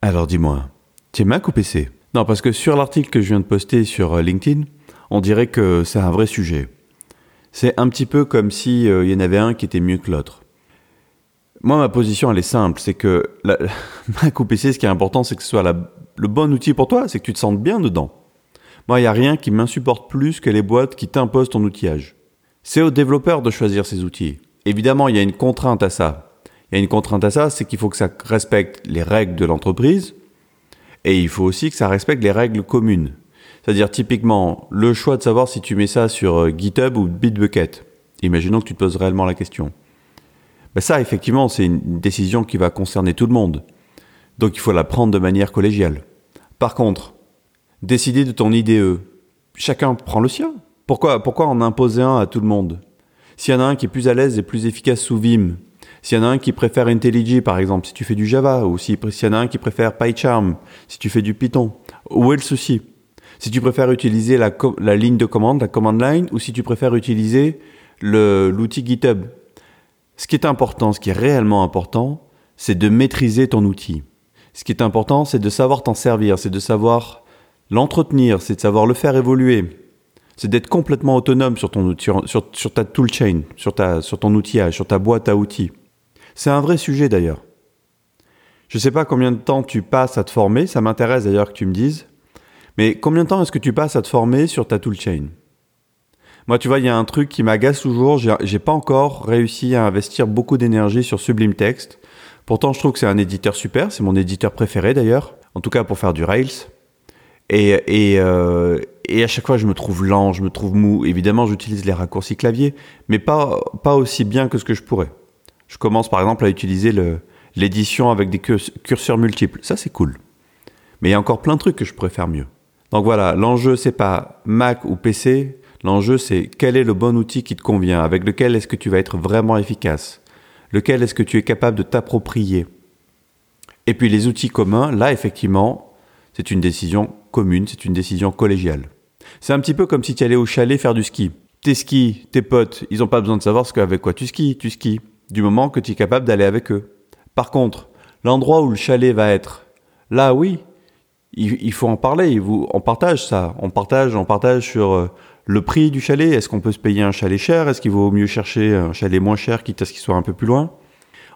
Alors dis-moi, tu es Mac ou PC Non, parce que sur l'article que je viens de poster sur euh, LinkedIn, on dirait que c'est un vrai sujet. C'est un petit peu comme s'il y en avait un qui était mieux que l'autre. Moi, ma position, elle est simple. C'est que Mac ou PC, ce qui est important, c'est que ce soit le bon outil pour toi, c'est que tu te sentes bien dedans. Moi, il n'y a rien qui m'insupporte plus que les boîtes qui t'imposent ton outillage. C'est aux développeurs de choisir ces outils. Évidemment, il y a une contrainte à ça. Il y a une contrainte à ça, c'est qu'il faut que ça respecte les règles de l'entreprise et il faut aussi que ça respecte les règles communes. C'est-à-dire typiquement le choix de savoir si tu mets ça sur euh, GitHub ou Bitbucket. Imaginons que tu te poses réellement la question. Ben ça, effectivement, c'est une décision qui va concerner tout le monde. Donc il faut la prendre de manière collégiale. Par contre, décider de ton IDE, chacun prend le sien. Pourquoi, pourquoi en imposer un à tout le monde? S'il y en a un qui est plus à l'aise et plus efficace sous Vim, s'il y en a un qui préfère IntelliJ par exemple, si tu fais du Java, ou s'il y en a un qui préfère PyCharm, si tu fais du Python, où est le souci? Si tu préfères utiliser la, ligne de commande, la command line, ou si tu préfères utiliser l'outil GitHub, ce qui est important, ce qui est réellement important, c'est de maîtriser ton outil. Ce qui est important, c'est de savoir t'en servir, c'est de savoir l'entretenir, c'est de savoir le faire évoluer. C'est d'être complètement autonome sur ta toolchain, sur sur ton outillage, sur ta boîte à outils. C'est un vrai sujet d'ailleurs. Je ne sais pas combien de temps tu passes à te former, ça m'intéresse d'ailleurs que tu me dises. Mais combien de temps est-ce que tu passes à te former sur ta toolchain moi, tu vois, il y a un truc qui m'agace toujours. J'ai pas encore réussi à investir beaucoup d'énergie sur Sublime Text. Pourtant, je trouve que c'est un éditeur super. C'est mon éditeur préféré d'ailleurs. En tout cas, pour faire du Rails. Et, euh, à chaque fois, je me trouve lent, je me trouve mou. Évidemment, j'utilise les raccourcis clavier, mais pas, pas aussi bien que ce que je pourrais. Je commence par exemple à utiliser l'édition avec des curseurs multiples. Ça, c'est cool. Mais il y a encore plein de trucs que je faire mieux. Donc voilà, l'enjeu, c'est pas Mac ou PC, L'enjeu, c'est quel est le bon outil qui te convient, avec lequel est-ce que tu vas être vraiment efficace, lequel est-ce que tu es capable de t'approprier. Et puis les outils communs, là, effectivement, c'est une décision commune, c'est une décision collégiale. C'est un petit peu comme si tu allais au chalet faire du ski. Tes skis, tes potes, ils n'ont pas besoin de savoir ce qu'avec quoi tu skis, tu skis, du moment que tu es capable d'aller avec eux. Par contre, l'endroit où le chalet va être, là oui, il, faut en parler, on partage ça, on partage, on partage sur euh, le prix du chalet, est-ce qu'on peut se payer un chalet cher? Est-ce qu'il vaut mieux chercher un chalet moins cher, quitte à ce qu'il soit un peu plus loin?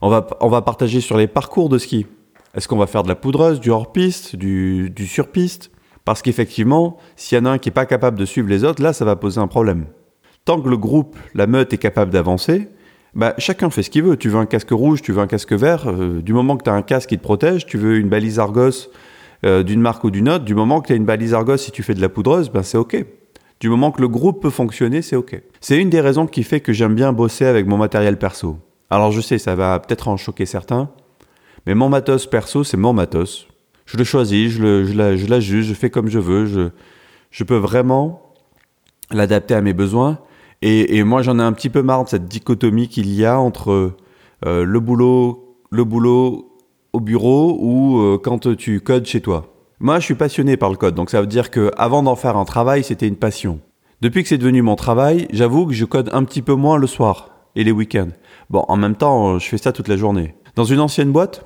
On va, on va partager sur les parcours de ski. Est-ce qu'on va faire de la poudreuse, du hors-piste, du, du sur-piste? Parce qu'effectivement, s'il y en a un qui n'est pas capable de suivre les autres, là, ça va poser un problème. Tant que le groupe, la meute est capable d'avancer, bah, chacun fait ce qu'il veut. Tu veux un casque rouge, tu veux un casque vert. Euh, du moment que tu as un casque qui te protège, tu veux une balise Argos euh, d'une marque ou d'une autre. Du moment que tu as une balise Argos, si tu fais de la poudreuse, ben c'est OK. Du moment que le groupe peut fonctionner, c'est OK. C'est une des raisons qui fait que j'aime bien bosser avec mon matériel perso. Alors je sais, ça va peut-être en choquer certains, mais mon matos perso, c'est mon matos. Je le choisis, je, le, je, l'ajuste, je fais comme je veux, je, je peux vraiment l'adapter à mes besoins. Et, moi, j'en ai un petit peu marre de cette dichotomie qu'il y a entre euh, le boulot, le boulot au bureau ou euh, quand tu codes chez toi. Moi, je suis passionné par le code, donc ça veut dire que avant d'en faire un travail, c'était une passion. Depuis que c'est devenu mon travail, j'avoue que je code un petit peu moins le soir et les week-ends. Bon, en même temps, je fais ça toute la journée. Dans une ancienne boîte,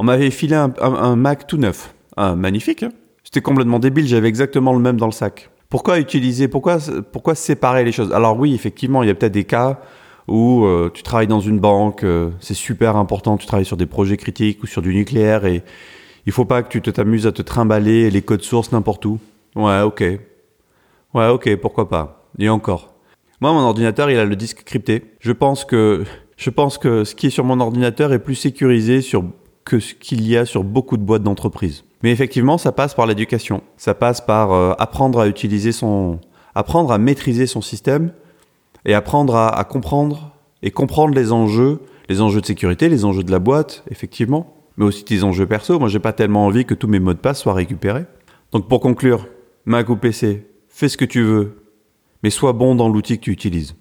on m'avait filé un, Mac tout neuf. Un magnifique. Hein C'était complètement débile, j'avais exactement le même dans le sac. Pourquoi utiliser, pourquoi, pourquoi séparer les choses? Alors oui, effectivement, il y a peut-être des cas où euh, tu travailles dans une banque, euh, c'est super important, tu travailles sur des projets critiques ou sur du nucléaire et il faut pas que tu t'amuses à te trimballer les codes sources n'importe où. Ouais, ok. Ouais, ok, pourquoi pas. Et encore. Moi, mon ordinateur, il a le disque crypté. Je pense que, je pense que ce qui est sur mon ordinateur est plus sécurisé sur, que ce qu'il y a sur beaucoup de boîtes d'entreprise. Mais effectivement, ça passe par l'éducation. Ça passe par euh, apprendre à utiliser son, apprendre à maîtriser son système et apprendre à, comprendre et comprendre les enjeux, les enjeux de sécurité, les enjeux de la boîte, effectivement mais aussi des enjeux perso. Moi, j'ai pas tellement envie que tous mes mots de passe soient récupérés. Donc, pour conclure, Mac ou PC, fais ce que tu veux, mais sois bon dans l'outil que tu utilises.